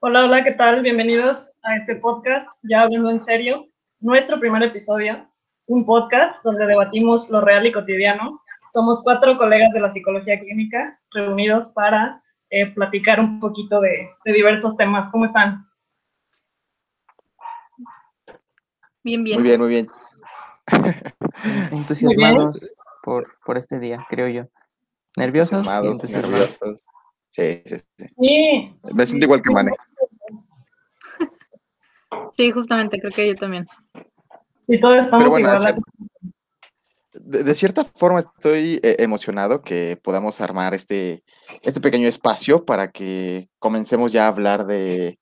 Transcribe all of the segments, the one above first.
Hola, hola, ¿qué tal? Bienvenidos a este podcast, ya hablando en serio, nuestro primer episodio, un podcast donde debatimos lo real y cotidiano. Somos cuatro colegas de la psicología clínica reunidos para eh, platicar un poquito de, diversos temas. ¿Cómo están? Bien, bien. Muy bien, muy bien. Entusiasmados Por, por este día, creo yo. ¿Nerviosos? nerviosos. Sí, sí, sí. Me siento igual que Mane. Sí, justamente, creo que yo también. Sí, todos estamos igual. De, cierta forma estoy eh, emocionado que podamos armar este, este pequeño espacio para que comencemos ya a hablar de,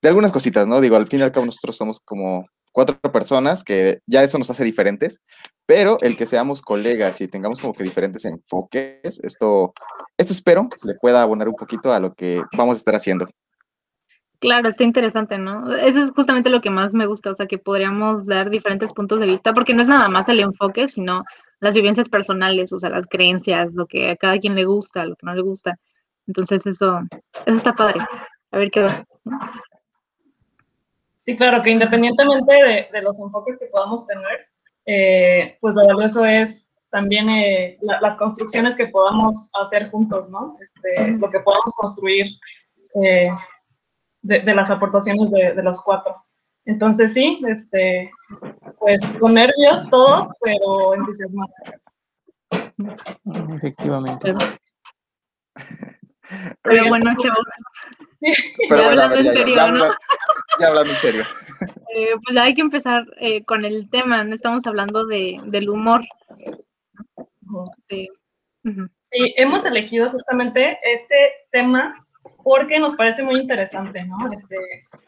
de algunas cositas, ¿no? Digo, al fin y al cabo nosotros somos como cuatro personas que ya eso nos hace diferentes, pero el que seamos colegas y tengamos como que diferentes enfoques, esto, esto espero le pueda abonar un poquito a lo que vamos a estar haciendo. Claro, está interesante, ¿no? Eso es justamente lo que más me gusta, o sea, que podríamos dar diferentes puntos de vista, porque no es nada más el enfoque, sino las vivencias personales, o sea, las creencias, lo que a cada quien le gusta, lo que no le gusta. Entonces, eso, eso está padre. A ver qué va. Sí, claro, que independientemente de, los enfoques que podamos tener, eh, pues lo valioso es también eh, las construcciones que podamos hacer juntos, ¿no? Este, lo que podamos construir eh, de, las aportaciones de, los cuatro. Entonces sí, este, pues con nervios todos, pero entusiasmados. Efectivamente. Pero bueno, chavos. Pero ya hablando en serio, ¿no? Ya hablando en serio. Eh, pues hay que empezar eh, con el tema, ¿no? Estamos hablando de, del humor. Sí, hemos elegido justamente este tema porque nos parece muy interesante, ¿no? Este,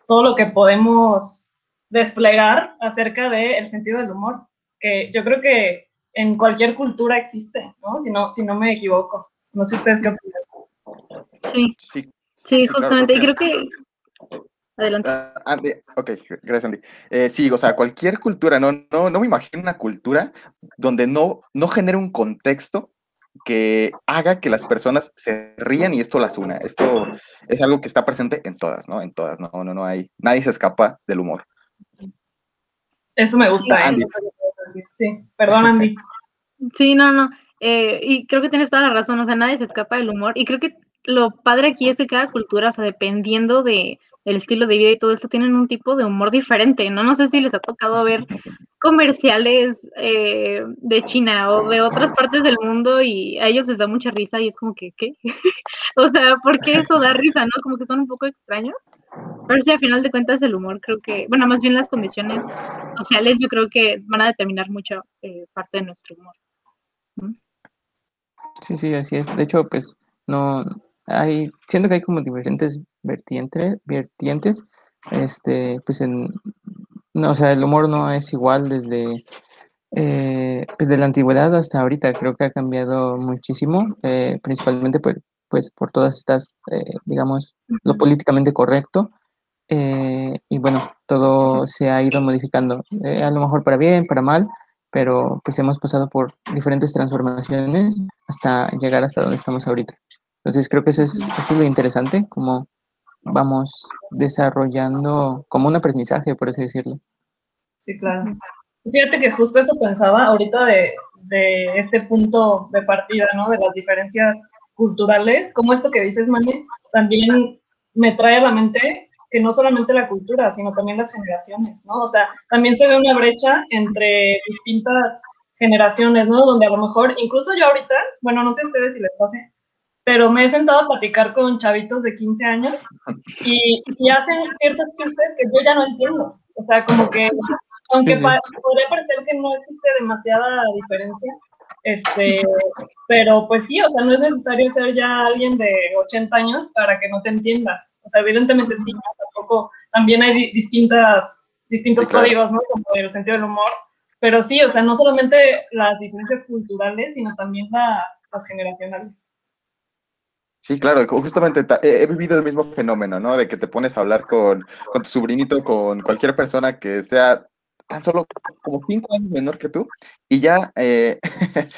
todo lo que podemos desplegar acerca del sentido del humor, que yo creo que en cualquier cultura existe, ¿no? Si no, si no me equivoco. No sé ustedes qué opinan. Sí. Sí, Sí, justamente, y creo que... Adelante. Uh, Andy, ok, gracias Andy. Eh, sí, o sea, cualquier cultura, no, no, no me imagino una cultura donde no, no genere un contexto que haga que las personas se rían y esto las una. Esto es algo que está presente en todas, ¿no? En todas, no, no, no hay, nadie se escapa del humor. Eso me gusta. ¿eh? Andy. Sí, perdón Andy. Sí, no, no. Eh, y creo que tienes toda la razón, o sea, nadie se escapa del humor. Y creo que lo padre aquí es que cada cultura, o sea, dependiendo de el estilo de vida y todo esto, tienen un tipo de humor diferente, ¿no? No sé si les ha tocado ver comerciales eh, de China o de otras partes del mundo y a ellos les da mucha risa y es como que, ¿qué? o sea, ¿por qué eso da risa, no? Como que son un poco extraños. Pero si al final de cuentas el humor creo que, bueno, más bien las condiciones sociales yo creo que van a determinar mucho eh, parte de nuestro humor. Sí, sí, así es. De hecho, pues no, hay, siento que hay como diferentes vertientes, vertientes, este, pues en, no, o sea, el humor no es igual desde, eh, desde la antigüedad hasta ahorita, creo que ha cambiado muchísimo, eh, principalmente por, pues por todas estas, eh, digamos, lo políticamente correcto, y bueno, todo se ha ido modificando, a lo mejor para bien, para mal, pero pues hemos pasado por diferentes transformaciones hasta llegar hasta donde estamos ahorita. Entonces creo que eso es, lo interesante, como vamos desarrollando como un aprendizaje, por así decirlo. Sí, claro. Fíjate que justo eso pensaba ahorita de, de este punto de partida, ¿no? De las diferencias culturales, como esto que dices, Mani, también me trae a la mente que no solamente la cultura, sino también las generaciones, ¿no? O sea, también se ve una brecha entre distintas generaciones, ¿no? Donde a lo mejor, incluso yo ahorita, bueno, no sé a ustedes si les pase, pero me he sentado a platicar con chavitos de 15 años y, hacen ciertos chistes que yo ya no entiendo. O sea, como que, aunque podría parecer que no existe demasiada diferencia, este, pero pues sí, o sea, no es necesario ser ya alguien de 80 años para que no te entiendas. O sea, evidentemente sí, tampoco, también hay distintas, distintos códigos, ¿no? Como el sentido del humor, pero sí, o sea, no solamente las diferencias culturales, sino también las generacionales. Sí, claro, justamente he vivido el mismo fenómeno, ¿no? De que te pones a hablar con, tu sobrinito, con cualquier persona que sea tan solo como cinco años menor que tú, y ya eh,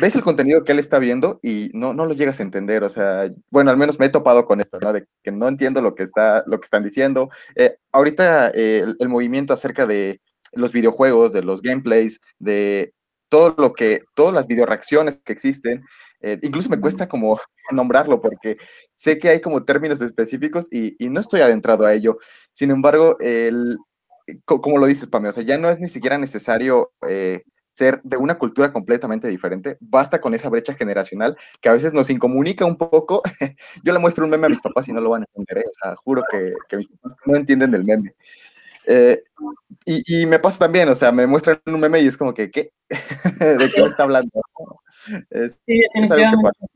ves el contenido que él está viendo y no, no lo llegas a entender. O sea, bueno, al menos me he topado con esto, ¿no? De que no entiendo lo que, está, lo que están diciendo. Eh, ahorita eh, el, movimiento acerca de los videojuegos, de los gameplays, de todo lo que, todas las videoreacciones que existen, eh, incluso me cuesta como nombrarlo porque sé que hay como términos específicos y, no estoy adentrado a ello. Sin embargo, el, como lo dices, Pame, o sea, ya no es ni siquiera necesario ser de una cultura completamente diferente, basta con esa brecha generacional que a veces nos incomunica un poco. Yo le muestro un meme a mis papás y no lo van a entender, ¿eh? o sea, juro que, mis papás no entienden del meme. Eh, y, y, me pasa también, o sea, me muestran un meme y es como que, ¿qué? ¿De qué me está hablando? Es, sí, es algo que pasa,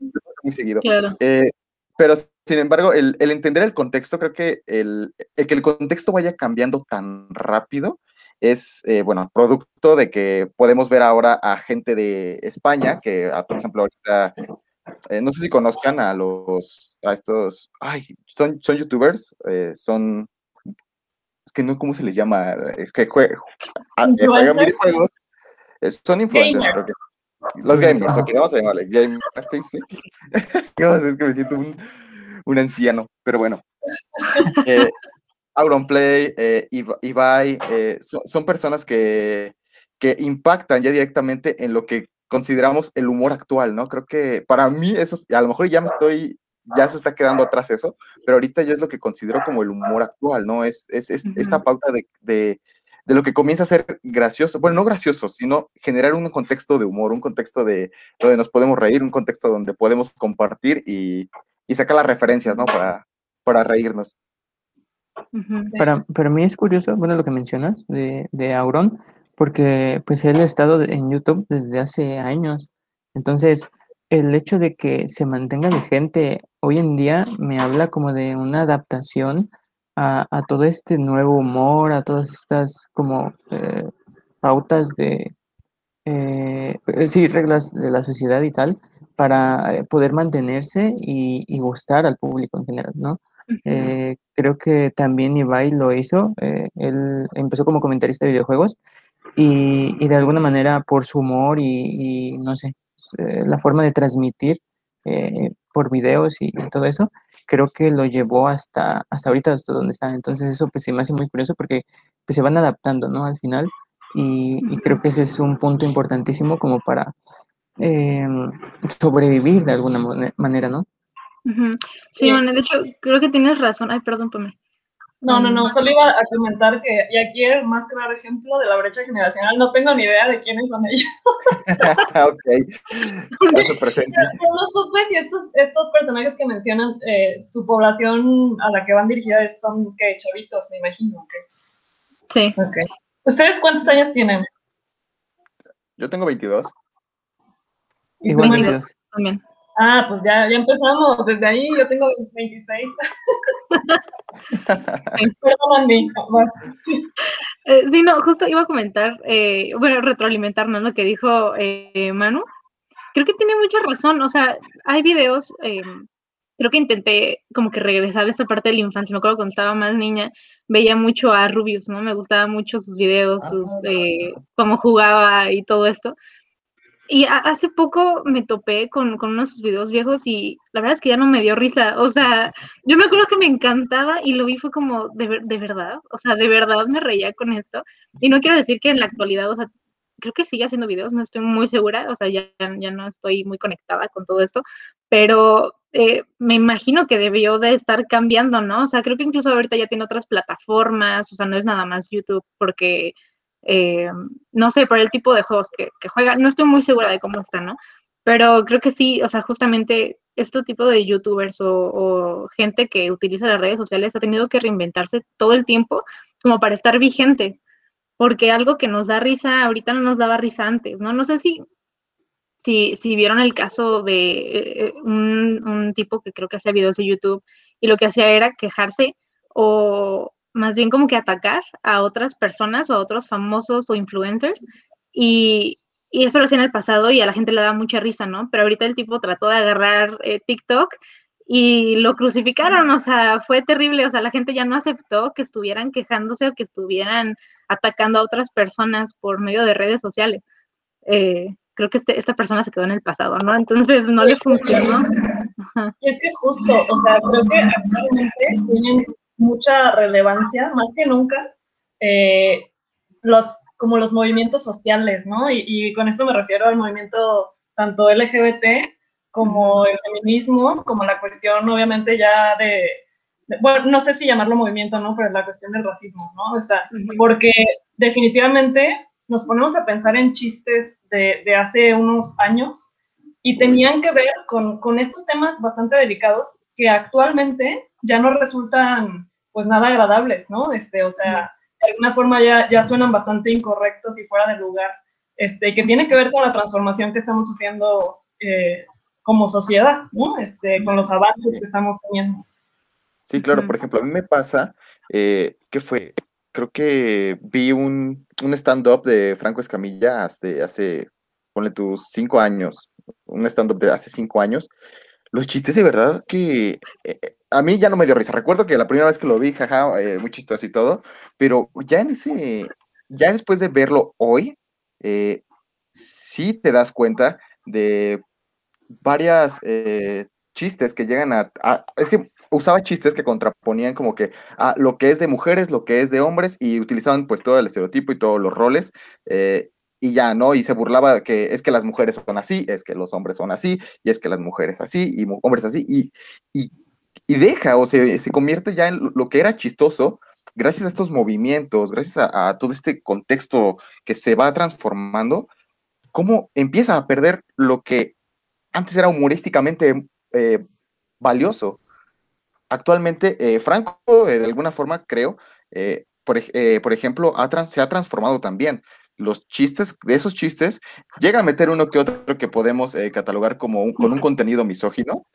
muy seguido. Claro. Eh, pero, sin embargo, el, el, entender el contexto, creo que el, el, que el contexto vaya cambiando tan rápido, es, eh, bueno, producto de que podemos ver ahora a gente de España, que, ah, por ejemplo, ahorita, eh, no sé si conozcan a los, a estos, ay, son, son youtubers, eh, son, es que no, ¿cómo se les llama? que ah, juegan videojuegos, son influencers, creo que. Los gamers, ok, vamos a llamarle gamers, sí, sí. es que me siento un, un anciano, pero bueno. Eh, Auronplay, eh, Ibai, eh, son, personas que, que impactan ya directamente en lo que consideramos el humor actual, ¿no? Creo que para mí eso, a lo mejor ya me estoy, ya se está quedando atrás eso, pero ahorita yo es lo que considero como el humor actual, ¿no? Es, es, esta pauta de, de, de, lo que comienza a ser gracioso, bueno, no gracioso, sino generar un contexto de humor, un contexto de donde nos podemos reír, un contexto donde podemos compartir y, y sacar las referencias, ¿no? Para, para reírnos. Para, para mí es curioso, bueno, lo que mencionas de, de Auron, porque pues él ha estado en YouTube desde hace años. Entonces, el hecho de que se mantenga vigente hoy en día me habla como de una adaptación a, a todo este nuevo humor, a todas estas como eh, pautas de, eh, sí, reglas de la sociedad y tal, para eh, poder mantenerse y, y gustar al público en general, ¿no? Eh, creo que también Ibai lo hizo. Eh, él empezó como comentarista de videojuegos y, y de alguna manera por su humor y, no sé, eh, la forma de transmitir por videos y, todo eso, creo que lo llevó hasta, hasta ahorita, hasta donde está. Entonces eso pues se me hace muy curioso porque pues, se van adaptando, ¿no? Al final. Y, y creo que ese es un punto importantísimo como para sobrevivir de alguna manera, ¿no? Sí, bueno, de hecho, creo que tienes razón. Ay, perdón, Pame. No, no, no, solo iba a comentar que, y aquí el más claro ejemplo de la brecha generacional, no tengo ni idea de quiénes son ellos. ok, eso presente. no supe si estos, estos personajes que mencionan, eh, su población a la que van dirigidas son, ¿qué? Chavitos, me imagino. ¿qué? Sí. Okay. ¿Ustedes cuántos años tienen? Yo tengo 22. Igual 22. También. Ah, pues ya, ya empezamos. Desde ahí yo tengo 26. Perdón, Andy. Eh, sí, no, justo iba a comentar, eh, bueno, retroalimentar ¿no? lo que dijo eh, Manu. Creo que tiene mucha razón. O sea, hay videos, eh, creo que intenté como que regresar a esta parte de la infancia. Me acuerdo cuando estaba más niña, veía mucho a Rubius, ¿no? Me gustaban mucho sus videos, sus, eh, cómo jugaba y todo esto. Y hace poco me topé con, con, uno de sus videos viejos y la verdad es que ya no me dio risa. O sea, yo me acuerdo que me encantaba y lo vi fue como, de, de verdad, o sea, de verdad me reía con esto. Y no quiero decir que en la actualidad, o sea, creo que sigue haciendo videos, no estoy muy segura, o sea, ya, ya no estoy muy conectada con todo esto, pero eh, me imagino que debió de estar cambiando, ¿no? O sea, creo que incluso ahorita ya tiene otras plataformas, o sea, no es nada más YouTube, porque eh, no sé, por el tipo de juegos que, juega, no estoy muy segura de cómo está, ¿no? Pero creo que sí, o sea, justamente este tipo de youtubers o, gente que utiliza las redes sociales ha tenido que reinventarse todo el tiempo como para estar vigentes, porque algo que nos da risa ahorita no nos daba risa antes, ¿no? No sé si, si, si vieron el caso de eh, un, un tipo que creo que hacía videos de YouTube y lo que hacía era quejarse o, más bien como que atacar a otras personas o a otros famosos o influencers y, y eso lo hacía en el pasado y a la gente le da mucha risa, ¿no? Pero ahorita el tipo trató de agarrar eh, TikTok y lo crucificaron, o sea, fue terrible, o sea, la gente ya no aceptó que estuvieran quejándose o que estuvieran atacando a otras personas por medio de redes sociales. Eh, creo que este, esta persona se quedó en el pasado, ¿no? Entonces no le funcionó. Y es que justo, o sea, creo que actualmente tienen mucha relevancia, más que nunca, eh, los, como los movimientos sociales, ¿no? Y, y, con esto me refiero al movimiento tanto LGBT como el feminismo, como la cuestión obviamente ya de, bueno, no sé si llamarlo movimiento, ¿no? Pero la cuestión del racismo, ¿no? O sea, porque definitivamente nos ponemos a pensar en chistes de, de hace unos años y tenían que ver con, con, estos temas bastante delicados que actualmente ya no resultan pues nada agradables, ¿no? Este, o sea, de alguna forma ya, ya suenan bastante incorrectos y fuera de lugar, este, que tiene que ver con la transformación que estamos sufriendo eh, como sociedad, ¿no? Este, con los avances que estamos teniendo. Sí, claro, por ejemplo, a mí me pasa, eh, ¿qué fue? Creo que vi un, un stand-up de Franco Escamilla hace, hace, ponle tus cinco años, un stand-up de hace cinco años. Los chistes de verdad que eh, eh, a mí ya no me dio risa. Recuerdo que la primera vez que lo vi, jaja, eh, muy chistoso y todo, pero ya en ese, ya después de verlo hoy, sí te das cuenta de varias chistes que llegan a, Es que usaba chistes que contraponían como que a lo que es de mujeres, lo que es de hombres, y utilizaban pues todo el estereotipo y todos los roles. Y ya, ¿no? Y se burlaba de que es que las mujeres son así, es que los hombres son así, y es que las mujeres así, y hombres así, y, y, deja, o se, se convierte ya en lo que era chistoso, gracias a estos movimientos, gracias a, todo este contexto que se va transformando, cómo empieza a perder lo que antes era humorísticamente eh, valioso. Actualmente, eh, Franco, eh, de alguna forma, creo, por, por, ejemplo, ha se ha transformado también. Los chistes, de esos chistes, llega a meter uno que otro que podemos catalogar como un, con un contenido misógino,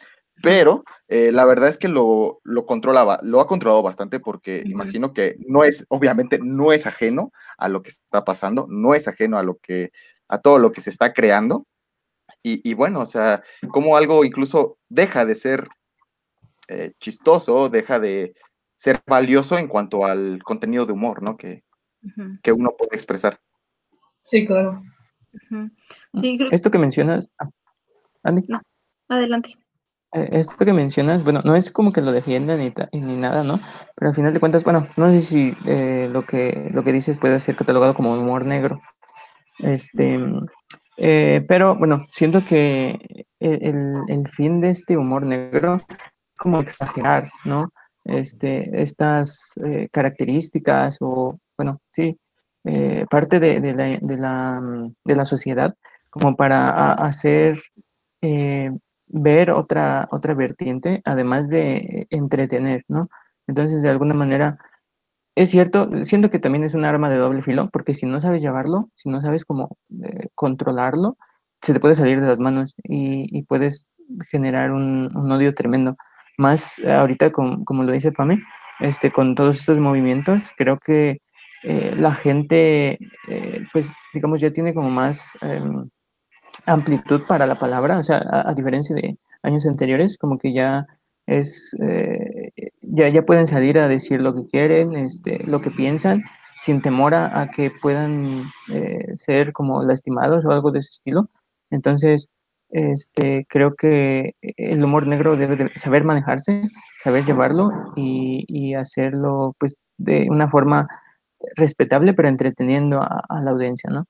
pero la verdad es que lo, lo, controlaba, lo ha controlado bastante porque imagino que no es, obviamente, no es ajeno a lo que está pasando, no es ajeno a lo que, a todo lo que se está creando, y, y, bueno, o sea, como algo incluso deja de ser eh, chistoso, deja de ser valioso en cuanto al contenido de humor, ¿no? Que, uh -huh. que uno puede expresar. Sí, claro. Uh -huh. sí, creo... Esto que mencionas, ah, Andy. No, adelante. Eh, esto que mencionas, bueno, no es como que lo defiendan ni, ni, nada, ¿no? Pero al final de cuentas, bueno, no sé si eh, lo, que, lo que dices puede ser catalogado como humor negro. Este, eh, pero bueno, siento que el, el, fin de este humor negro es como exagerar, ¿no? Este, estas eh, características o, bueno, sí, eh, parte de, de, la, sociedad como para hacer eh, ver otra, otra vertiente, además de entretener, ¿no? Entonces, de alguna manera, es cierto, siento que también es un arma de doble filo, porque si no sabes llevarlo, si no sabes cómo eh, controlarlo, se te puede salir de las manos y, puedes generar un, un, odio tremendo. Más ahorita, como lo dice Pame, este, con todos estos movimientos, creo que eh, la gente, eh, pues, digamos, ya tiene como más em, amplitud para la palabra, o sea, a, diferencia de años anteriores, como que ya es eh, ya, ya pueden salir a decir lo que quieren, este, lo que piensan, sin temor a, que puedan ser como lastimados o algo de ese estilo. Entonces, este, creo que el humor negro debe de saber manejarse, saber llevarlo y, y, hacerlo pues de una forma respetable, pero entreteniendo a, la audiencia, ¿no?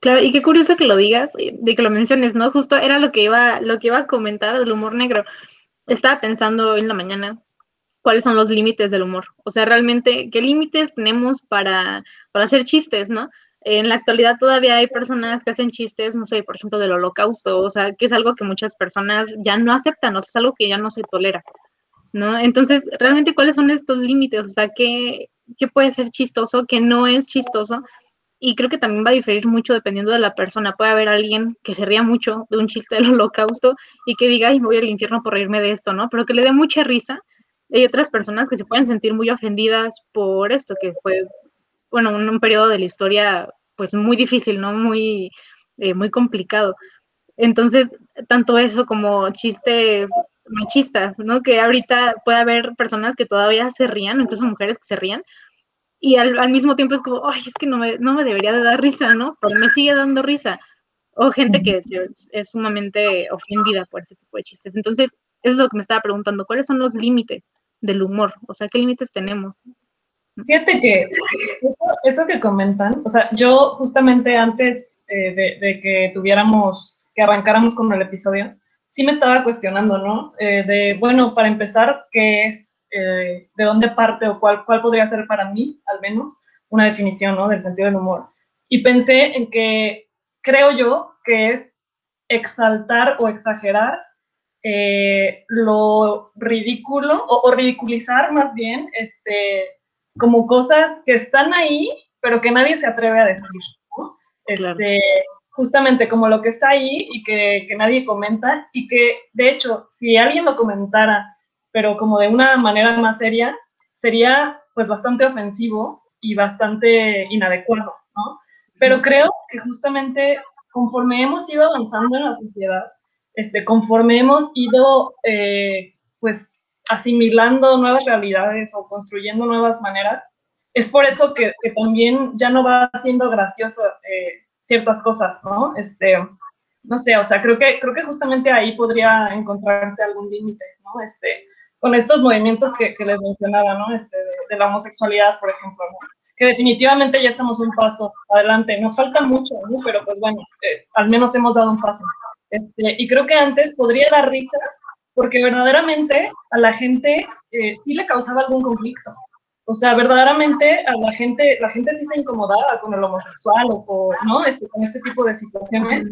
Claro, y qué curioso que lo digas, de que lo menciones, ¿no? Justo era lo que iba, lo que iba a comentar del humor negro. Estaba pensando en la mañana cuáles son los límites del humor. O sea, realmente, ¿qué límites tenemos para, para hacer chistes, no? En la actualidad todavía hay personas que hacen chistes, no sé, por ejemplo, del holocausto, o sea, que es algo que muchas personas ya no aceptan, o sea, es algo que ya no se tolera, ¿no? Entonces, realmente, ¿cuáles son estos límites? O sea, ¿qué, qué puede ser chistoso, qué no es chistoso? y creo que también va a diferir mucho dependiendo de la persona. Puede haber alguien que se ría mucho de un chiste del holocausto y que diga, ay, me voy al infierno por reírme de esto, ¿no? Pero que le dé mucha risa. Hay otras personas que se pueden sentir muy ofendidas por esto, que fue, bueno, un, un periodo de la historia, pues muy difícil, ¿no? Muy, eh, muy complicado. Entonces, tanto eso como chistes machistas, ¿no? Que ahorita puede haber personas que todavía se rían, incluso mujeres que se rían, y al, mismo tiempo es como, ay, es que no me, no me debería de dar risa, ¿no? Pero me sigue dando risa. O gente que es, sumamente ofendida por ese tipo de chistes. Entonces, eso es lo que me estaba preguntando, ¿cuáles son los límites del humor? O sea, ¿qué límites tenemos? Fíjate que eso, que comentan, o sea, yo justamente antes eh, de, que tuviéramos, que arrancáramos con el episodio, sí me estaba cuestionando, ¿no? Eh, de, bueno, para empezar, ¿qué es, eh, de dónde parte o cuál, cuál podría ser para mí, al menos, una definición, ¿no? Del sentido del humor. Y pensé en que creo yo que es exaltar o exagerar lo ridículo o, o, ridiculizar más bien este, como cosas que están ahí, pero que nadie se atreve a decir, ¿no? Este, Justamente como lo que está ahí y que, que nadie comenta y que, de hecho, si alguien lo comentara, pero como de una manera más seria, sería pues bastante ofensivo y bastante inadecuado, ¿no? Pero creo que justamente conforme hemos ido avanzando en la sociedad, este, conforme hemos ido eh, pues asimilando nuevas realidades o construyendo nuevas maneras, es por eso que, también ya no va siendo gracioso eh, ciertas cosas, ¿no? Este, no sé, o sea, creo que, creo que justamente ahí podría encontrarse algún límite, ¿no? Este, con estos movimientos que, les mencionaba, ¿no? Este, de, la homosexualidad, por ejemplo, ¿no? que definitivamente ya estamos un paso adelante. Nos falta mucho, ¿no? pero pues bueno, eh, al menos hemos dado un paso. Este, y creo que antes podría dar risa porque verdaderamente a la gente eh, sí le causaba algún conflicto. O sea, verdaderamente a la gente, la gente sí se incomodaba con el homosexual o con, ¿no? este, con este tipo de situaciones.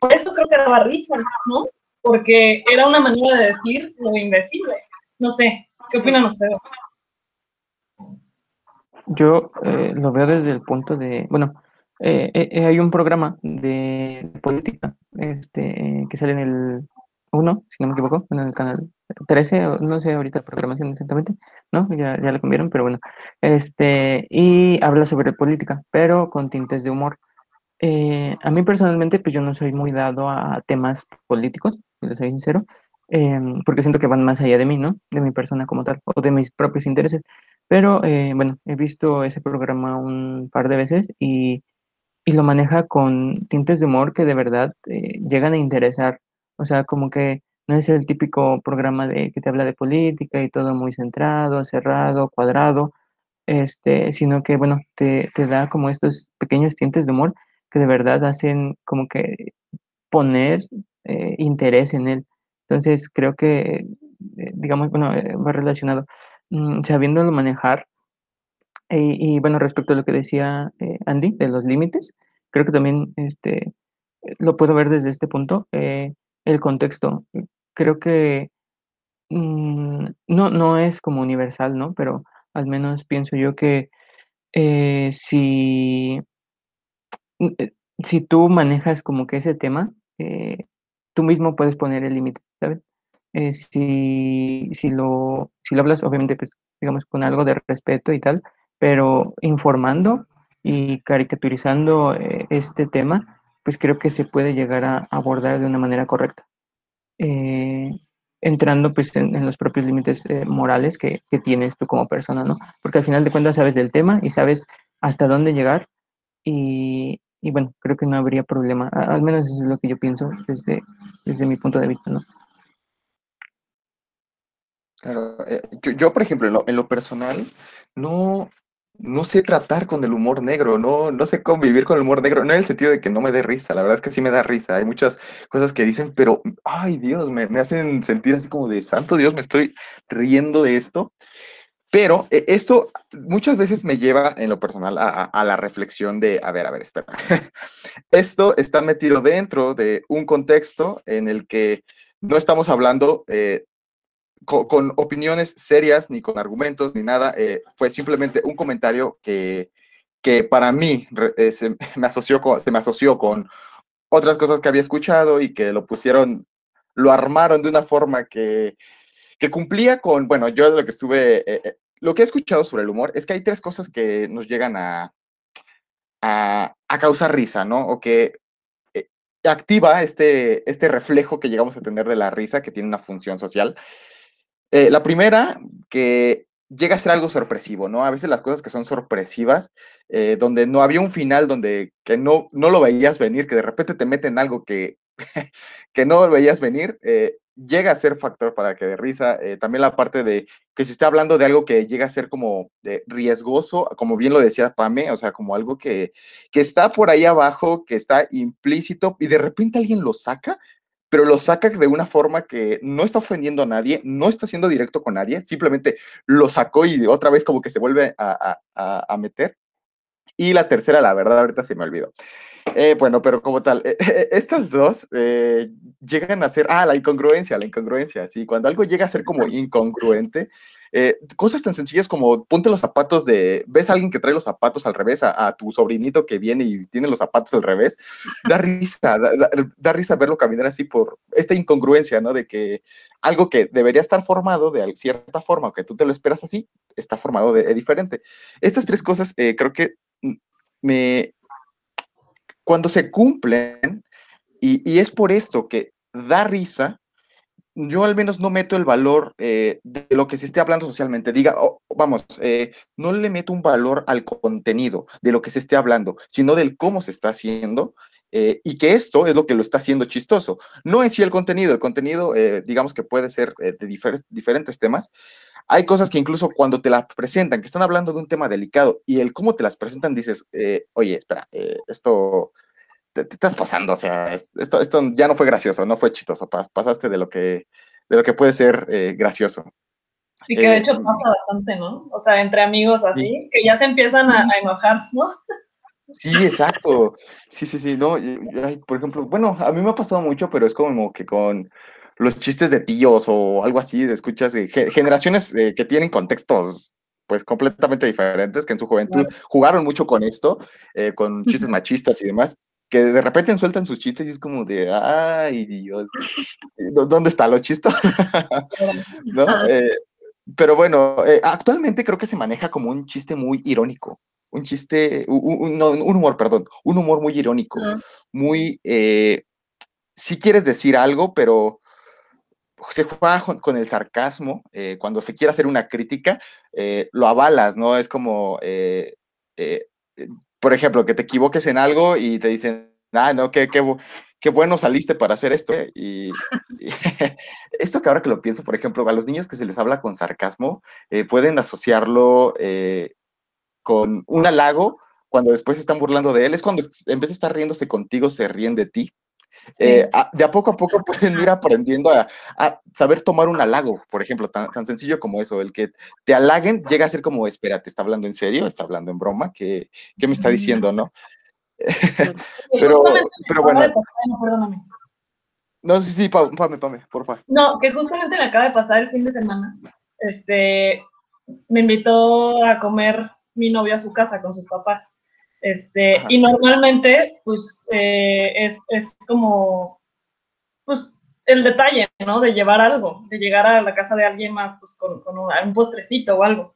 Por eso creo que daba risa, ¿no? Porque era una manera de decir lo invisible. No sé, ¿qué opinan ustedes? Yo eh, lo veo desde el punto de, bueno, eh, hay un programa de política este, que sale en el uno, si no me equivoco, en el canal 13, no sé ahorita programación exactamente, ¿no? Ya, ya la cambiaron, pero bueno. Este, y habla sobre política, pero con tintes de humor. Eh, a mí personalmente, pues yo no soy muy dado a temas políticos, les soy sincero, em, porque siento que van más allá de mí, ¿no? De mi persona como tal, o de mis propios intereses. Pero eh, bueno, he visto ese programa un par de veces y, y lo maneja con tintes de humor que de verdad eh, llegan a interesar o sea, como que no es el típico programa de que te habla de política y todo muy centrado, cerrado, cuadrado, este, sino que, bueno, te, te da como estos pequeños tintes de humor que de verdad hacen como que poner eh, interés en él. Entonces, creo que, eh, digamos, bueno, eh, va relacionado, mm, sabiéndolo manejar. y bueno, respecto a lo que decía Andy de los límites, creo que también este, lo puedo ver desde este punto el contexto. Creo que mm, no, no es como universal, ¿no? Pero al menos pienso yo que eh, si, mm, eh, si tú manejas como que ese tema, eh, tú mismo puedes poner el límite, ¿sabes? si, si, lo, si lo hablas, obviamente, pues, digamos, con algo de respeto y tal, pero informando y caricaturizando este tema, pues creo que se puede llegar a abordar de una manera correcta. Eh, entrando pues en, los propios límites eh, morales que, tienes tú como persona, ¿no? Porque al final de cuentas sabes del tema y sabes hasta dónde llegar y, bueno, creo que no habría problema, al menos eso es lo que yo pienso desde, desde mi punto de vista, ¿no? Claro, eh, yo, por ejemplo, en lo personal, no, no sé tratar con el humor negro, no, no sé convivir con el humor negro, no en el sentido de que no me dé risa, la verdad es que sí me da risa, hay muchas cosas que dicen, pero, ay Dios, me, hacen sentir así como de, santo Dios, me estoy riendo de esto, pero eh, esto muchas veces me lleva en lo personal a, la reflexión de, a ver, a ver, espera, esto está metido dentro de un contexto en el que no estamos hablando eh, con, opiniones serias, ni con argumentos, ni nada. Eh, fue simplemente un comentario que, que para mí eh, se, me asoció con, se me asoció con otras cosas que había escuchado y que lo pusieron, lo armaron de una forma que, que cumplía con, bueno, yo lo que estuve, eh, lo que he escuchado sobre el humor es que hay tres cosas que nos llegan a, a, a causar risa, ¿no? O que activa este, este reflejo que llegamos a tener de la risa, que tiene una función social. Eh, la primera, que llega a ser algo sorpresivo, ¿no? A veces las cosas que son sorpresivas, eh, donde no había un final, donde que no, no lo veías venir, que de repente te meten algo que, que no lo veías venir, eh, llega a ser factor para que de risa. También la parte de que se está hablando de algo que llega a ser como riesgoso, como bien lo decía Pame, o sea, como algo que, que está por ahí abajo, que está implícito y de repente alguien lo saca pero lo saca de una forma que no está ofendiendo a nadie, no está siendo directo con nadie, simplemente lo sacó y otra vez como que se vuelve a, meter. Y la tercera, la verdad, ahorita se me olvidó. Eh, bueno, pero como tal, eh, eh, estas dos llegan a ser, ah, la incongruencia, la incongruencia, sí, cuando algo llega a ser como incongruente, eh, cosas tan sencillas como ponte los zapatos de, ves a alguien que trae los zapatos al revés, a, tu sobrinito que viene y tiene los zapatos al revés, da risa, da, risa verlo caminar así por esta incongruencia, ¿no? De que algo que debería estar formado de cierta forma, que tú te lo esperas así, está formado de, diferente. Estas tres cosas eh, creo que me, cuando se cumplen, y, es por esto que da risa, yo al menos no meto el valor eh, de lo que se esté hablando socialmente. Diga, oh, vamos, eh, no le meto un valor al contenido de lo que se esté hablando, sino del cómo se está haciendo. Eh, y que esto es lo que lo está haciendo chistoso. No en sí el contenido, el contenido, digamos que puede ser de diferentes temas. Hay cosas que incluso cuando te las presentan, que están hablando de un tema delicado y el cómo te las presentan, dices, oye, espera, esto te, estás pasando, o sea, esto, esto ya no fue gracioso, no fue chistoso, pasaste de lo que, de lo que puede ser eh, gracioso. Y que de hecho eh, pasa bastante, ¿no? O sea, entre amigos así, que ya se empiezan a, enojar, ¿no? Sí, exacto. Sí, sí, sí, no, por ejemplo, bueno, a mí me ha pasado mucho, pero es como que con los chistes de tíos o algo así, de escuchas generaciones eh, que tienen contextos pues completamente diferentes, que en su juventud jugaron mucho con esto, con chistes machistas y demás, que de repente sueltan sus chistes y es como de, ay Dios, ¿dónde está lo chistoso? ¿No? Eh, pero bueno, eh, actualmente creo que se maneja como un chiste muy irónico, un chiste, un, humor, perdón, un humor muy irónico, muy, eh, si quieres decir algo, pero se juega con el sarcasmo, cuando se quiere hacer una crítica, lo avalas, ¿no? Es como por ejemplo, que te equivoques en algo y te dicen, ah, no, qué, qué, qué bueno saliste para hacer esto. Y, esto que ahora que lo pienso, por ejemplo, a los niños que se les habla con sarcasmo, eh, pueden asociarlo eh, con un halago cuando después se están burlando de él. Es cuando en vez de estar riéndose contigo, se ríen de ti. Eh, de a poco a poco pueden ir aprendiendo a, saber tomar un halago, por ejemplo, tan, tan, sencillo como eso, el que te halaguen llega a ser como, espera, ¿te está hablando en serio? ¿Está hablando en broma? ¿Qué, qué me está diciendo, no? pero, pero bueno. No, sí, sí, pame, pame, por favor. No, que justamente me acaba de pasar el fin de semana. Este, me invitó a comer mi novio a su casa con sus papás. Este, y normalmente, pues, eh, es, es, como, pues, el detalle, ¿no? De llevar algo, de llegar a la casa de alguien más, pues, con, con un, postrecito o algo.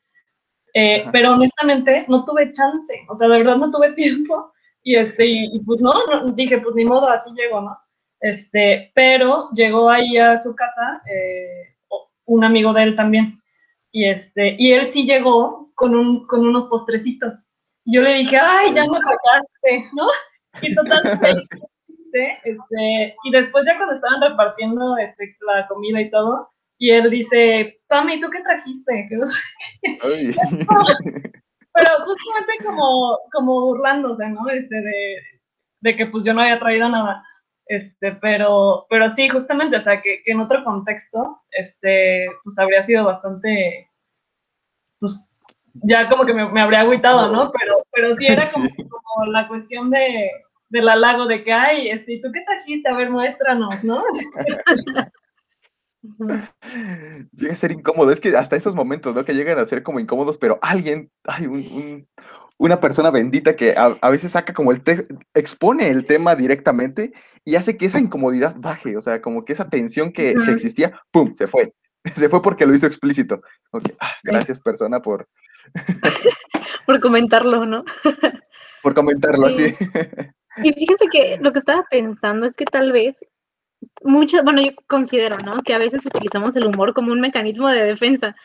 Eh, pero honestamente, no tuve chance, o sea, de verdad no tuve tiempo. Y, este, y, pues no, dije, pues ni modo, así llego, ¿no? Este, pero llegó ahí a su casa eh, un amigo de él también. Y, este, y él sí llegó con, un, con unos postrecitos yo le dije, ay, ya me pagaste, ¿no? Y totalmente, este, y después ya cuando estaban repartiendo este, la comida y todo, y él dice, Pami, ¿tú qué trajiste? Pero justamente como, como burlándose, ¿no? Este, de, de, que pues yo no había traído nada. Este, pero, pero sí, justamente, o sea, que, que en otro contexto, este, pues habría sido bastante, pues ya como que me, habría agüitado, ¿no? Pero, pero sí era como, la cuestión de, del halago de que, ay, este, ¿tú qué trajiste? A ver, muéstranos, ¿no? Llega a ser incómodo, es que hasta esos momentos, ¿no? Que llegan a ser como incómodos, pero alguien, hay un, una persona bendita que a, veces saca como el, expone el tema directamente y hace que esa incomodidad baje, o sea, como que esa tensión que, que existía, ¡pum!, se fue. Se fue porque lo hizo explícito. Ah, gracias, persona, por, por comentarlo, ¿no? Por comentarlo, así. Y fíjense que lo que estaba pensando es que tal vez muchas, bueno, yo considero, ¿no? Que a veces utilizamos el humor como un mecanismo de defensa.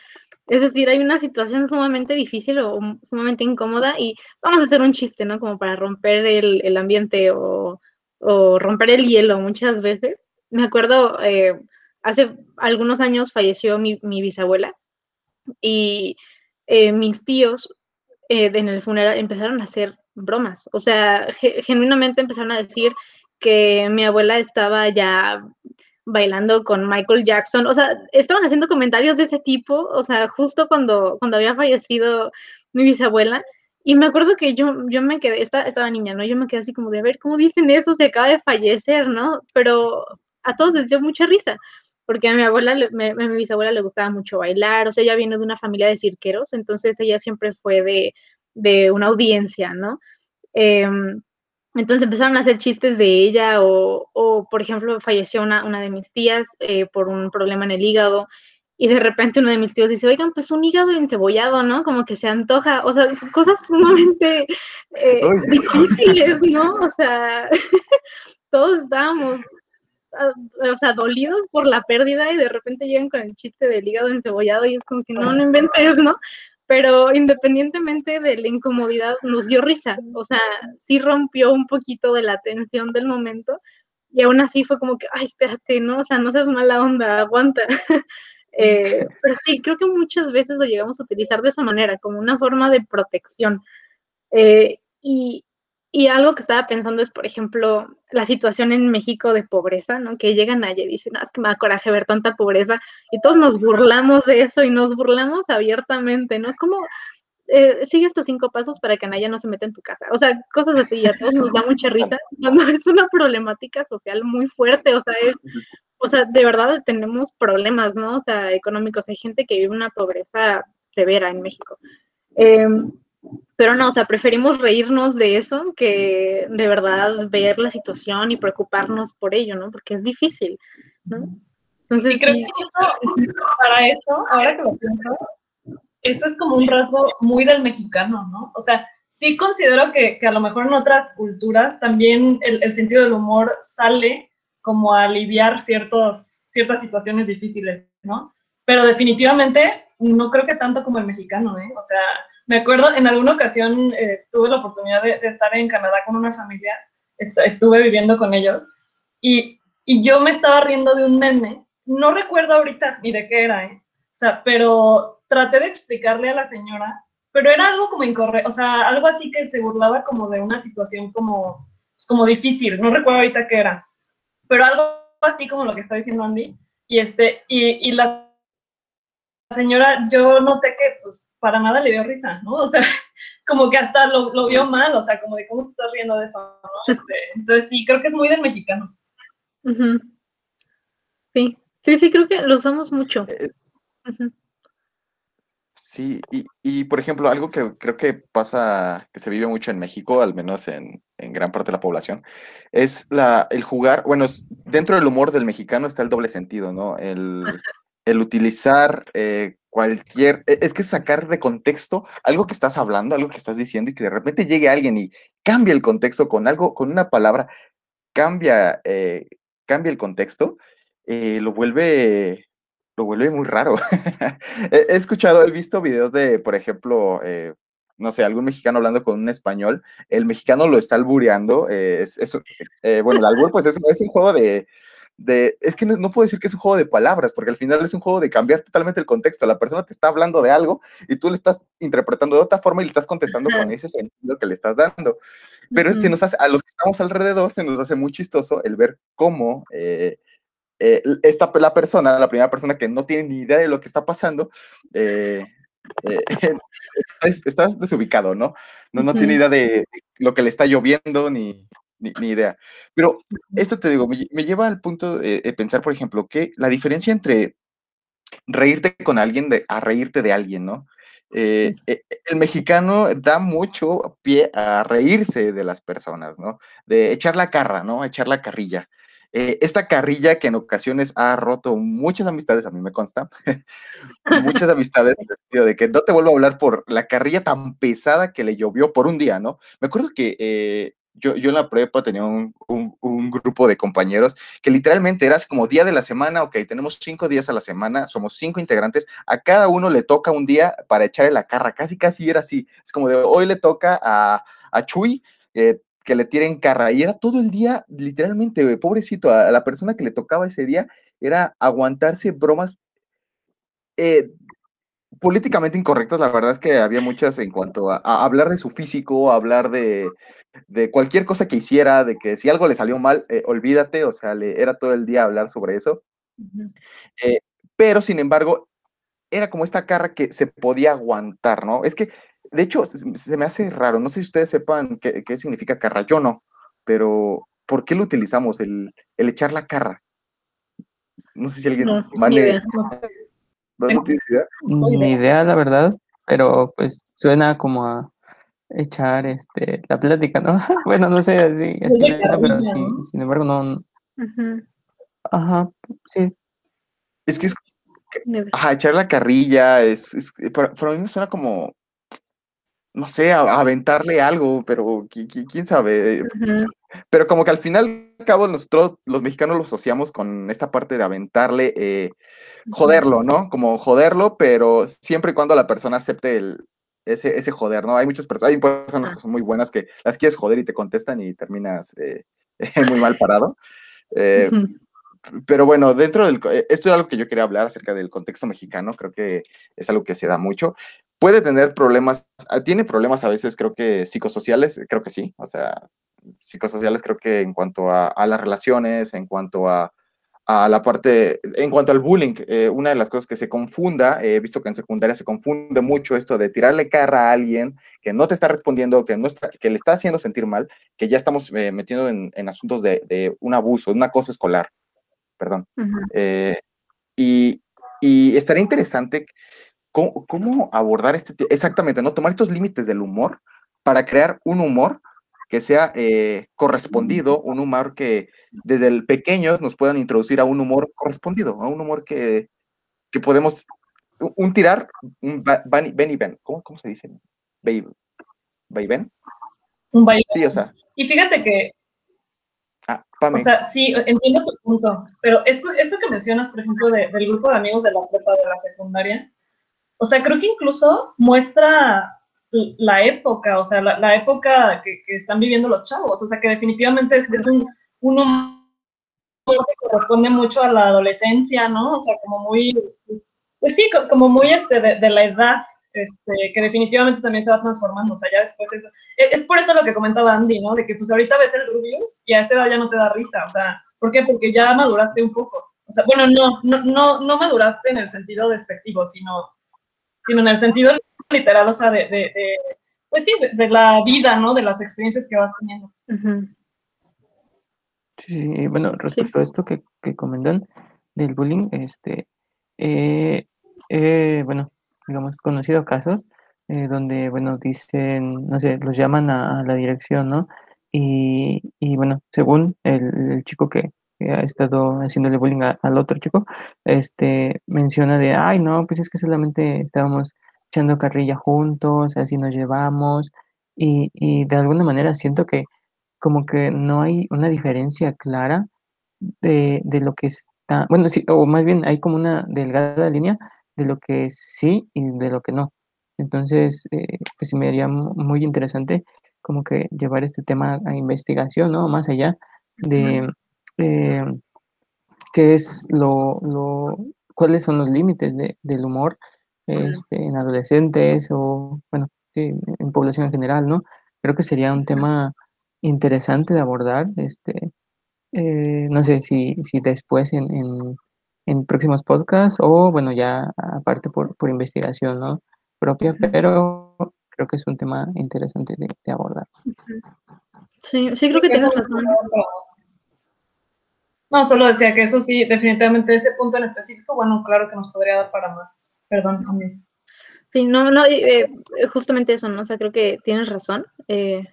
Es decir, hay una situación sumamente difícil o sumamente incómoda y vamos a hacer un chiste, ¿no? Como para romper el, ambiente o, romper el hielo muchas veces. Me acuerdo, eh, hace algunos años falleció mi, bisabuela y eh, mis tíos eh, en el funeral empezaron a hacer bromas. O sea, genuinamente empezaron a decir que mi abuela estaba ya bailando con Michael Jackson, o sea, estaban haciendo comentarios de ese tipo, o sea, justo cuando, cuando había fallecido mi bisabuela, y me acuerdo que yo, yo me quedé, estaba, estaba niña, ¿no? Yo me quedé así como de, a ver, ¿cómo dicen eso? Se acaba de fallecer, ¿no? Pero a todos les dio mucha risa, porque a mi abuela, a mi bisabuela le gustaba mucho bailar, o sea, ella viene de una familia de cirqueros, entonces ella siempre fue de, de una audiencia, ¿no? Eh, entonces empezaron a hacer chistes de ella o, o por ejemplo, falleció una, una de mis tías eh, por un problema en el hígado y de repente uno de mis tíos dice, oigan, pues un hígado encebollado, ¿no? Como que se antoja, o sea, cosas sumamente eh, difíciles, ¿no? O sea, todos estábamos, o sea, dolidos por la pérdida y de repente llegan con el chiste del hígado encebollado y es como que no, no inventes, ¿no? pero independientemente de la incomodidad, nos dio risa, o sea, sí rompió un poquito de la tensión del momento, y aún así fue como que, ay, espérate, ¿no? O sea, no seas mala onda, aguanta. eh, pero sí, creo que muchas veces lo llegamos a utilizar de esa manera, como una forma de protección. Eh, y, y algo que estaba pensando es, por ejemplo, la situación en México de pobreza, ¿no? Que llegan allá y dicen, ah, es que me da coraje ver tanta pobreza, y todos nos burlamos de eso y nos burlamos abiertamente, ¿no? Es como, eh, sigue estos cinco pasos para que Anaya no se meta en tu casa. O sea, cosas así, y a todos nos da mucha risa, cuando es una problemática social muy fuerte, o sea, es, o sea, de verdad tenemos problemas, ¿no? O sea, económicos. Hay gente que vive una pobreza severa en México. Eh, pero no, o sea, preferimos reírnos de eso que de verdad ver la situación y preocuparnos por ello, ¿no? Porque es difícil, ¿no? Entonces, y creo que para eso, ahora que lo pienso, eso es como un rasgo muy del mexicano, ¿no? O sea, sí considero que, que a lo mejor en otras culturas también el, el, sentido del humor sale como a aliviar ciertos, ciertas situaciones difíciles, ¿no? Pero definitivamente no creo que tanto como el mexicano, ¿eh? O sea, me acuerdo, en alguna ocasión eh, tuve la oportunidad de, estar en Canadá con una familia, estuve viviendo con ellos, y, yo me estaba riendo de un meme, no recuerdo ahorita ni de qué era, ¿eh? O sea, pero traté de explicarle a la señora, pero era algo como incorrecto, o sea, algo así que se burlaba como de una situación como, pues, como difícil, no recuerdo ahorita qué era, pero algo así como lo que está diciendo Andy, y, este, y, y la señora, yo noté que pues para nada le dio risa, ¿no? O sea, como que hasta lo, lo vio mal, o sea, como de cómo te estás riendo de eso, ¿no? Este, entonces sí, creo que es muy del mexicano. Sí, sí, sí, creo que lo usamos mucho. Eh, sí, y, y, por ejemplo, algo que creo que pasa, que se vive mucho en México, al menos en, en gran parte de la población, es la, el jugar, bueno, dentro del humor del mexicano está el doble sentido, ¿no? El, el utilizar eh, cualquier, e, es que sacar de contexto algo que estás hablando, algo que estás diciendo y que de repente llegue alguien y cambie el contexto con algo, con una palabra, cambia, eh, cambia el contexto, eh, lo vuelve, lo vuelve muy raro. he, escuchado, he visto videos de, por ejemplo, eh, no sé, algún mexicano hablando con un español, el mexicano lo está albureando, es, bueno, el albur pues es, es un juego de, es que no, puedo decir que es un juego de palabras, porque al final es un juego de cambiar totalmente el contexto. La persona te está hablando de algo y tú le estás interpretando de otra forma y le estás contestando con ese sentido que le estás dando. Pero nos hace, a los que estamos alrededor se nos hace muy chistoso el ver cómo eh, eh, esta, la persona, la primera persona que no tiene ni idea de lo que está pasando, eh, está desubicado, ¿no? No, no tiene idea de lo que le está lloviendo ni, ni, idea. Pero esto te digo, me, lleva al punto de, pensar, por ejemplo, que la diferencia entre reírte con alguien de, a reírte de alguien, ¿no? Eh, e, e, el mexicano da mucho pie a reírse de las personas, ¿no? De echar la carra, ¿no? Echar la carrilla. Eh, esta carrilla que en ocasiones ha roto muchas amistades, a mí me consta, muchas amistades en el sentido de que no te vuelvo a hablar por la carrilla tan pesada que le llovió por un día, ¿no? Me acuerdo que eh, yo, yo en la prepa tenía un, un, grupo de compañeros que literalmente eras como día de la semana, ok, tenemos cinco días a la semana, somos cinco integrantes, a cada uno le toca un día para echarle la carra, casi casi era así, es como de hoy le toca a, a Chuy, eh, que le tiren carra. Y era todo el día, literalmente, pobrecito, a la persona que le tocaba ese día era aguantarse bromas eh, políticamente incorrectas. La verdad es que había muchas en cuanto a, hablar de su físico, hablar de, cualquier cosa que hiciera, de que si algo le salió mal, eh, olvídate, o sea, le, era todo el día hablar sobre eso. Eh, pero, sin embargo, era como esta carra que se podía aguantar, ¿no? Es que de hecho, se, me hace raro, no sé si ustedes sepan qué, qué significa carra, yo no, pero ¿por qué lo utilizamos, el, el echar la carra? No sé si alguien... No, idea. ¿No, idea? Ni idea, la verdad, pero pues suena como a echar este la plática, ¿no? bueno, no sé, así, así pero sí, sin embargo no... Ajá, sí. Es que es... Ajá, echar la carrilla, es, es para, para mí me suena como no sé, aventarle algo, pero quién sabe. Pero como que al final al cabo nosotros los mexicanos lo asociamos con esta parte de aventarle, eh, joderlo, ¿no? Como joderlo, pero siempre y cuando la persona acepte el, ese, ese joder, ¿no? Hay muchas personas, hay personas que son muy buenas que las quieres joder y te contestan y terminas eh, muy mal parado. Eh, pero bueno, dentro del, esto es algo que yo quería hablar acerca del contexto mexicano, creo que es algo que se da mucho puede tener problemas, ah, tiene problemas a veces, creo que psicosociales, creo que sí, o sea, psicosociales creo que en cuanto a, las relaciones, en cuanto a, la parte, en cuanto al bullying, eh, una de las cosas que se confunda, he visto que en secundaria se confunde mucho esto de tirarle cara a alguien que no te está respondiendo, que, no está, que le está haciendo sentir mal, que ya estamos eh, metiendo en, asuntos de, un abuso, de un acoso escolar, perdón. Eh, y, y estaría interesante ¿Cómo, abordar este exactamente, no? Tomar estos límites del humor para crear un humor que sea eh, correspondido, un humor que desde el pequeños nos puedan introducir a un humor correspondido, a un humor que, que podemos, un tirar, un ven y ven, ¿cómo, ¿cómo, se dice? ¿Ven? Un baile. Sí, o sea. Y fíjate que Ah, o sea, sí, entiendo tu punto, pero esto, esto que mencionas, por ejemplo, del grupo de amigos de la prepa de la secundaria, o sea, creo que incluso muestra la época, o sea, la, época que, están viviendo los chavos, o sea, que definitivamente es, es un, humor que corresponde mucho a la adolescencia, ¿no? O sea, como muy, pues, pues sí, como muy este, de, la edad, este, que definitivamente también se va transformando, o sea, ya después es, e, es por eso lo que comentaba Andy, ¿no? De que pues ahorita ves el Rubius y a esta edad ya no te da risa, o sea, ¿por qué? Porque ya maduraste un poco. O sea, bueno, no, no, no, no maduraste en el sentido despectivo, sino sino en el sentido literal, o sea, de, de, pues sí, de, la vida, ¿no? De las experiencias que vas teniendo. Sí, bueno, respecto a esto que, que, comentan del bullying, este, eh, eh, bueno, digamos, conocido casos eh, donde, bueno, dicen, no sé, los llaman a, la dirección, ¿no? Y, y bueno, según el, el chico que, ha estado haciéndole bullying al otro chico, este, menciona de, ay, no, pues es que solamente estábamos echando carrilla juntos, así nos llevamos, y, y de alguna manera siento que como que no hay una diferencia clara de, de lo que está, bueno, sí, o más bien hay como una delgada línea de lo que sí y de lo que no. Entonces, eh, pues me haría muy interesante como que llevar este tema a investigación, ¿no? Más allá de, eh, qué es lo, lo, cuáles son los límites de, del humor este, en adolescentes o, bueno, en población en general, ¿no? Creo que sería un tema interesante de abordar, este, eh, no sé si, si después en, en, próximos podcasts o, bueno, ya aparte por, por investigación, ¿no? Propia, pero creo que es un tema interesante de, de abordar. Sí, sí creo que tienes razón. No, solo decía que eso sí, definitivamente ese punto en específico, bueno, claro que nos podría dar para más. Perdón, mí. Sí, no, no, eh, justamente eso, ¿no? O sea, creo que tienes razón. Eh,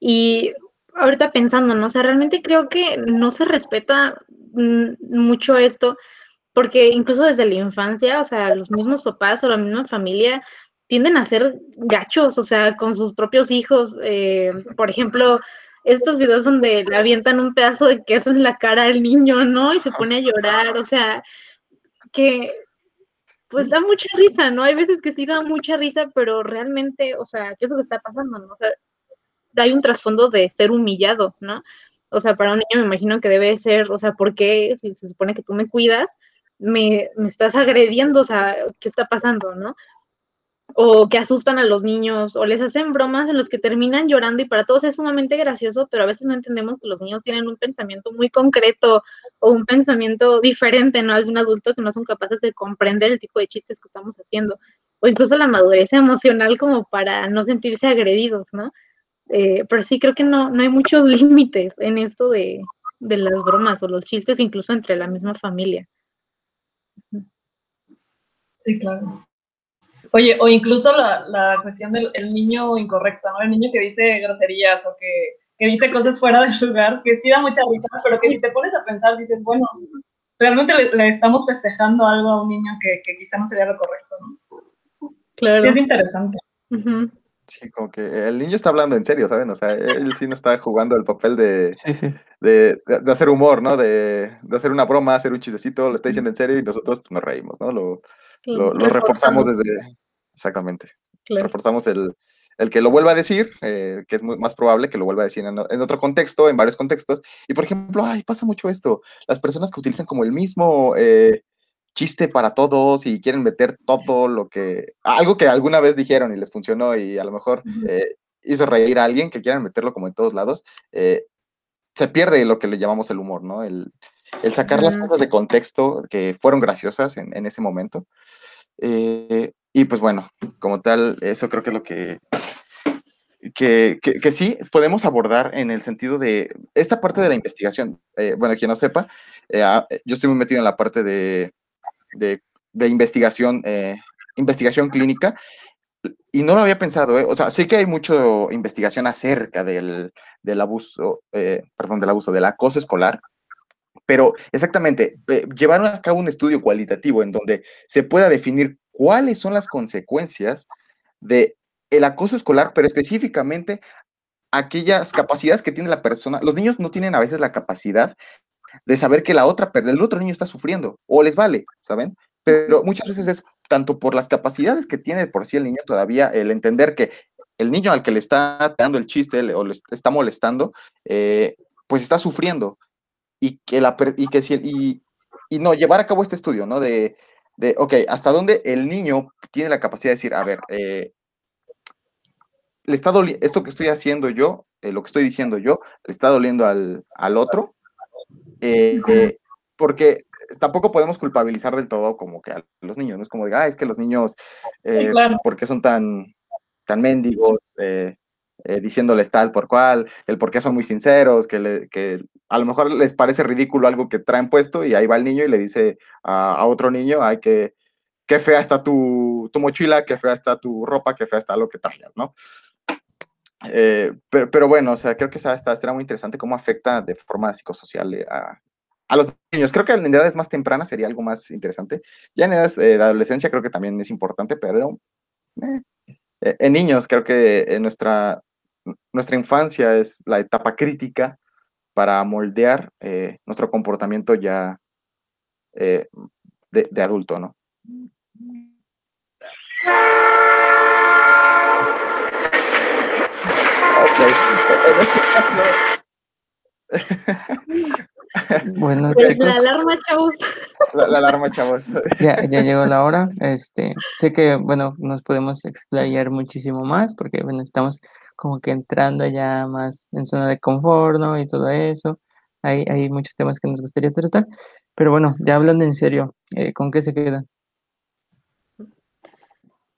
y ahorita pensando, ¿no? O sea, realmente creo que no se respeta mm, mucho esto, porque incluso desde la infancia, o sea, los mismos papás o la misma familia tienden a ser gachos, o sea, con sus propios hijos. Eh, por ejemplo, estos videos donde le avientan un pedazo de queso en la cara al niño, ¿no? Y se pone a llorar, o sea, que pues da mucha risa, ¿no? Hay veces que sí da mucha risa, pero realmente, o sea, ¿qué es lo que está pasando? ¿no? O sea, hay un trasfondo de ser humillado, ¿no? O sea, para un niño me imagino que debe ser, o sea, ¿por qué si se supone que tú me cuidas, me, me estás agrediendo? O sea, ¿qué está pasando, no? O que asustan a los niños, o les hacen bromas en los que terminan llorando y para todos es sumamente gracioso, pero a veces no entendemos que los niños tienen un pensamiento muy concreto o un pensamiento diferente, ¿no? Al de un adulto que no son capaces de comprender el tipo de chistes que estamos haciendo, o incluso la madurez emocional como para no sentirse agredidos, ¿no? Eh, pero sí creo que no, no hay muchos límites en esto de, de las bromas o los chistes, incluso entre la misma familia. Sí, claro. Oye, o incluso la, la cuestión del niño incorrecto, ¿no? El niño que dice groserías o que, que dice cosas fuera del lugar, que sí da mucha risa, pero que si te pones a pensar, dices, bueno, realmente le, estamos festejando algo a un niño que, que, quizá no sería lo correcto, ¿no? Claro. Sí, es interesante. Sí, como que el niño está hablando en serio, ¿saben? O sea, él sí no está jugando el papel de, De, de, hacer humor, ¿no? De, de, hacer una broma, hacer un chistecito, lo está diciendo en serio y nosotros pues, nos reímos, ¿no? Lo, lo, reforzamos desde, exactamente, reforzamos el, el, que lo vuelva a decir, eh, que es muy, más probable que lo vuelva a decir en, en, otro contexto, en varios contextos. Y por ejemplo, ay, pasa mucho esto, las personas que utilizan como el mismo eh, chiste para todos y quieren meter todo lo que, algo que alguna vez dijeron y les funcionó y a lo mejor eh, hizo reír a alguien que quieran meterlo como en todos lados, se pierde lo que le llamamos el humor, ¿no? El, el sacar las cosas de contexto que fueron graciosas en, en ese momento. Eh, y pues bueno, como tal, eso creo que es lo que, que, que, sí podemos abordar en el sentido de esta parte de la investigación. Eh, bueno, quien no sepa, eh, ah, yo estoy muy metido en la parte de, de, investigación, investigación clínica y no lo había pensado, o sea, sí que hay mucha investigación acerca del, del abuso, perdón, del abuso, del acoso escolar, pero exactamente, eh, llevaron a cabo un estudio cualitativo en donde se pueda definir cuáles son las consecuencias de el acoso escolar, pero específicamente aquellas capacidades que tiene la persona. Los niños no tienen a veces la capacidad de saber que la otra, el otro niño está sufriendo o les vale, ¿saben? Pero muchas veces es tanto por las capacidades que tiene por sí el niño todavía, el entender que el niño al que le está dando el chiste o le está molestando, eh, pues está sufriendo y que, la, y, que y, y no, llevar a cabo este estudio, ¿no? De, de, ok, hasta dónde el niño tiene la capacidad de decir, a ver, eh, le está esto que estoy haciendo yo, eh, lo que estoy diciendo yo, le está doliendo al, al otro, eh, porque tampoco podemos culpabilizar del todo como que a los niños, no es como de, ah, es que los niños, ¿por qué son tan, tan mendigos? Eh, diciéndoles tal por cual, el por qué son muy sinceros, que, que, a lo mejor les parece ridículo algo que traen puesto y ahí va el niño y le dice a, otro niño, ay, que qué fea está tu, tu, mochila, qué fea está tu ropa, qué fea está lo que traigas, ¿no? Eh, pero, bueno, o sea, creo que esta, será muy interesante cómo afecta de forma psicosocial eh, a, los niños. Creo que en edades más tempranas sería algo más interesante. Ya en edades de adolescencia creo que también es importante, pero en niños creo que nuestra infancia es la etapa crítica para moldear eh, nuestro comportamiento ya eh, de, adulto, ¿no? Bueno, pues La alarma, chavos. La, alarma, chavos. Ya, ya llegó la hora. Este, sé que, bueno, nos podemos explayar muchísimo más porque, bueno, estamos como que entrando ya más en zona de confort, ¿no? Y todo eso. Hay, hay muchos temas que nos gustaría tratar. Pero bueno, ya hablando en serio, eh, ¿con qué se quedan?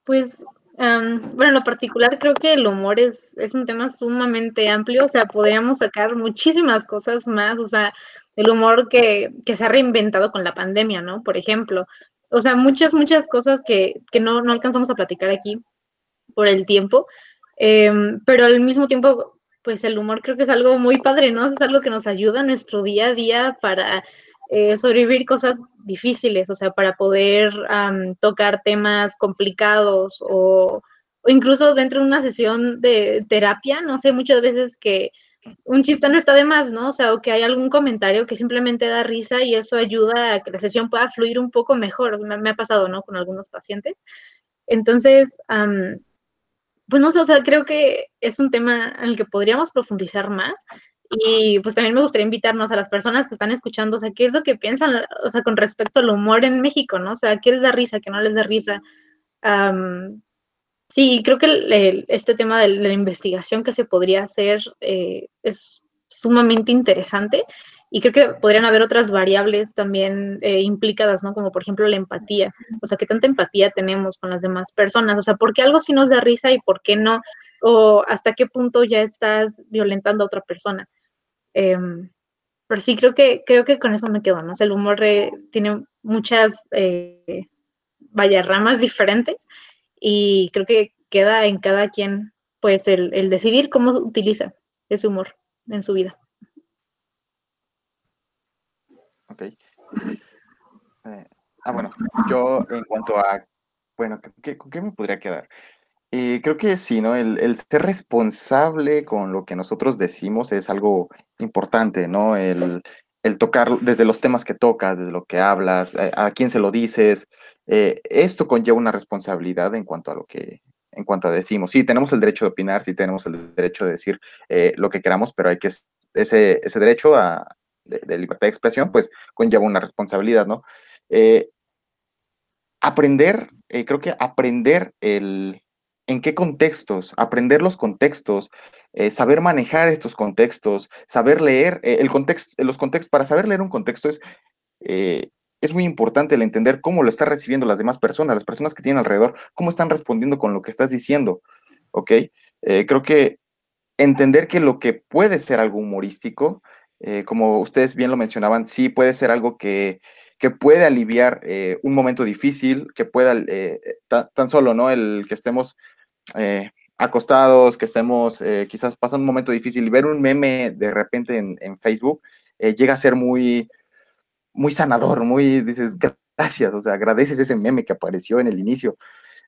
Pues bueno, en lo particular creo que el humor es, es un tema sumamente amplio, o sea, podríamos sacar muchísimas cosas más, o sea, el humor que, que, se ha reinventado con la pandemia, ¿no? Por ejemplo, o sea, muchas, muchas cosas que, que no, no, alcanzamos a platicar aquí por el tiempo, em, pero al mismo tiempo, pues el humor creo que es algo muy padre, ¿no? Es algo que nos ayuda en nuestro día a día para eh, sobrevivir cosas difíciles, o sea, para poder tocar temas complicados o, incluso dentro de una sesión de terapia, no sé, muchas veces que un chiste no está de más, ¿no? O sea, o que hay algún comentario que simplemente da risa y eso ayuda a que la sesión pueda fluir un poco mejor. Me, ha pasado, ¿no? Con algunos pacientes. Entonces, pues no sé, o sea, creo que es un tema en el que podríamos profundizar más. Y pues también me gustaría invitarnos a las personas que están escuchando, o sea, qué es lo que piensan, o sea, con respecto al humor en México, ¿no? O sea, ¿qué les da risa, qué no les da risa? Sí, creo que este tema de la investigación que se podría hacer eh, es sumamente interesante y creo que podrían haber otras variables también eh, implicadas, ¿no? Como por ejemplo la empatía, o sea, qué tanta empatía tenemos con las demás personas, o sea, ¿por qué algo sí nos da risa y por qué no? O hasta qué punto ya estás violentando a otra persona. Em, pero sí, creo que, creo que con eso me quedo, ¿no? El humor tiene muchas, eh, vaya, diferentes y creo que queda en cada quien pues el, decidir cómo utiliza ese humor en su vida. Ok. Eh, ah, bueno, yo en cuanto a, bueno, ¿con qué me podría quedar? Eh, creo que sí, ¿no? El, el, ser responsable con lo que nosotros decimos es algo importante, ¿no? El, el tocar desde los temas que tocas, desde lo que hablas, a, eh, a quién se lo dices, eh, esto conlleva una responsabilidad en cuanto a lo que, en cuanto a decimos. Sí, tenemos el derecho de opinar, sí tenemos el derecho de decir eh, lo que queramos, pero hay que, ese, ese derecho a, de, libertad de expresión, pues conlleva una responsabilidad, ¿no? aprender, creo que aprender el, en qué contextos, aprender los contextos, saber manejar estos contextos, saber leer el contexto, los contextos, para saber leer un contexto es es muy importante el entender cómo lo está recibiendo las demás personas, las personas que tienen alrededor, cómo están respondiendo con lo que estás diciendo, ¿ok? Eh, creo que entender que lo que puede ser algo humorístico, eh, como ustedes bien lo mencionaban, sí puede ser algo que, que puede aliviar eh, un momento difícil, que pueda, tan solo, ¿no? El que estemos acostados, que estemos quizás pasando un momento difícil ver un meme de repente en, Facebook llega a ser muy muy sanador, muy, dices, gracias, o sea, agradeces ese meme que apareció en el inicio.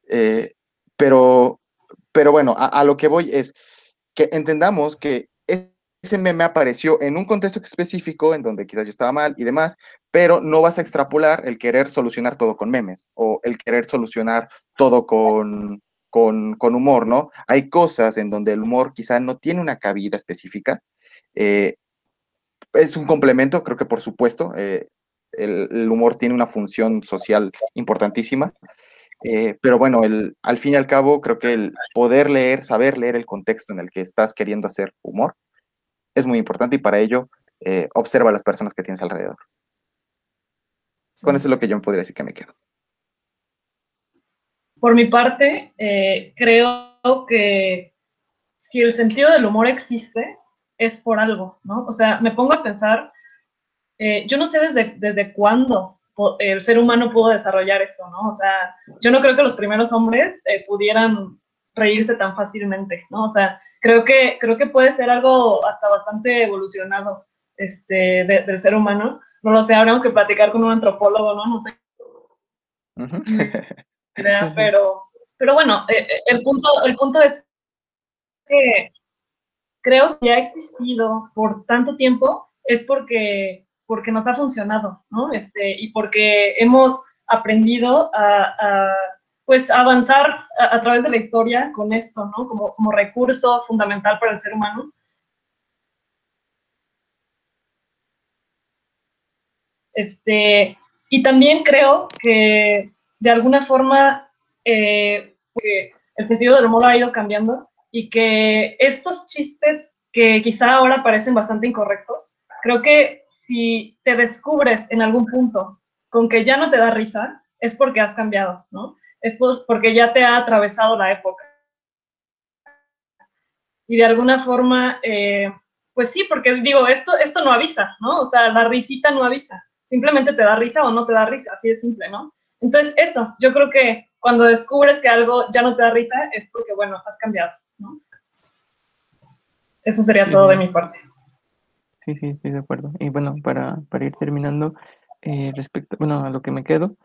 Eh, pero, pero bueno, a, lo que voy es que entendamos que ese meme apareció en un contexto específico en donde quizás yo estaba mal y demás, pero no vas a extrapolar el querer solucionar todo con memes o el querer solucionar todo con, con, con humor, ¿no? Hay cosas en donde el humor quizá no tiene una cabida específica. Eh, es un complemento, creo que por supuesto. Eh, el, humor tiene una función social importantísima. Eh, pero bueno, el, al fin y al cabo, creo que el poder leer, saber leer el contexto en el que estás queriendo hacer humor es muy importante y para ello observa a las personas que tienes alrededor. Con eso es lo que yo me podría decir que me quedo. Por mi parte, creo que si el sentido del humor existe, es por algo, ¿no? O sea, me pongo a pensar, eh, yo no sé desde, desde cuándo el ser humano pudo desarrollar esto, ¿no? O sea, yo no creo que los primeros hombres eh, pudieran reírse tan fácilmente, ¿no? O sea, creo que, creo que puede ser algo hasta bastante evolucionado este, del ser humano. No lo sé, habríamos que platicar con un antropólogo, ¿no? No pero, pero bueno, eh, el, punto, el punto es que creo que ha existido por tanto tiempo es porque, porque nos ha funcionado, ¿no? Este, y porque hemos aprendido a, pues, avanzar a, través de la historia con esto, ¿no? Como, como recurso fundamental para el ser humano. Este, y también creo que de alguna forma eh, el sentido del humor ha ido cambiando y que estos chistes que quizá ahora parecen bastante incorrectos, creo que si te descubres en algún punto con que ya no te da risa, es porque has cambiado, ¿no? Es porque ya te ha atravesado la época. Y de alguna forma, eh, pues sí, porque digo, esto, esto no avisa, ¿no? O sea, la risita no avisa. Simplemente te da risa o no te da risa, así de simple, ¿no? Entonces, eso, yo creo que cuando descubres que algo ya no te da risa, es porque, bueno, has cambiado. Eso sería todo de mi parte. Sí, sí, estoy de acuerdo. Y bueno, para, para ir terminando, eh, respecto, bueno, a lo que me quedo,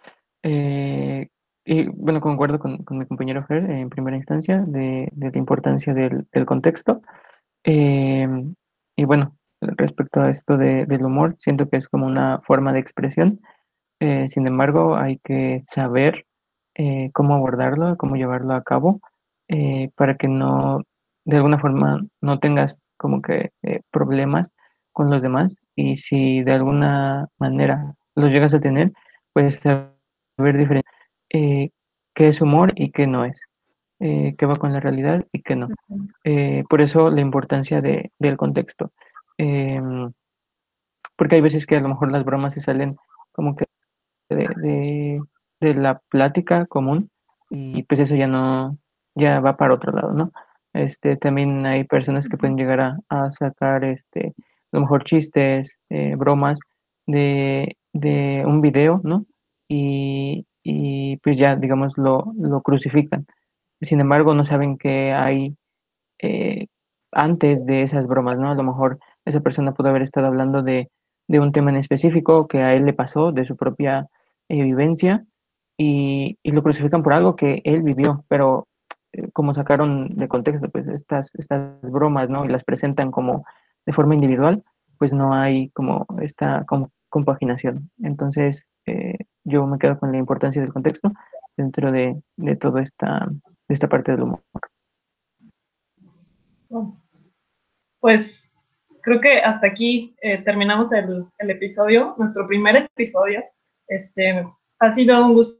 eh, y bueno, concuerdo con, con, mi compañero Fer en primera instancia de, de la importancia del, del contexto. Em, y bueno, respecto a esto de, del humor, siento que es como una forma de expresión. Eh, sin embargo, hay que saber eh, cómo abordarlo, cómo llevarlo a cabo, eh, para que no, de alguna forma, no tengas como que problemas con los demás. Y si de alguna manera los llegas a tener, pues saber diferente qué es humor y qué no es. qué va con la realidad y qué no. por eso la importancia de, del contexto. Em, porque hay veces que a lo mejor las bromas se salen como que de, la plática común y pues eso ya no, ya va para otro lado, ¿no? Este, también hay personas que pueden llegar a, sacar, este, a lo mejor chistes, eh, bromas de, un video, ¿no? Y, pues ya, digamos, lo, lo, crucifican. Sin embargo, no saben que hay eh, antes de esas bromas, ¿no? A lo mejor esa persona pudo haber estado hablando de, un tema en específico que a él le pasó, de su propia eh, vivencia, y, lo crucifican por algo que él vivió, pero eh, como sacaron de contexto, pues estas, estas bromas, ¿no? Y las presentan como de forma individual, pues no hay como esta compaginación. Entonces, eh, yo me quedo con la importancia del contexto dentro de, de toda esta, esta parte del humor. Pues creo que hasta aquí eh, terminamos el, episodio, nuestro primer episodio. Este, ha sido un gusto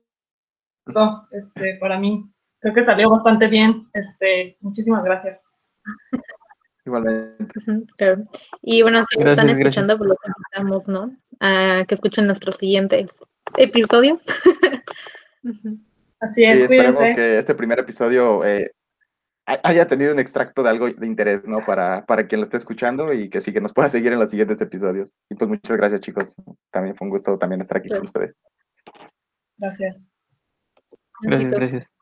este, para mí. Creo que salió bastante bien. Este, muchísimas gracias. Igualmente. Y bueno, si están escuchando, pues los invitamos, ¿no? A que escuchen nuestros siguientes episodios. Así es. esperemos que este primer episodio eh, haya tenido un extracto de algo de interés, ¿no? Para, para quien lo esté escuchando y que sí, que nos pueda seguir en los siguientes episodios. Y pues muchas gracias, chicos. También fue un gusto también estar aquí con ustedes. Gracias. Gracias, gracias.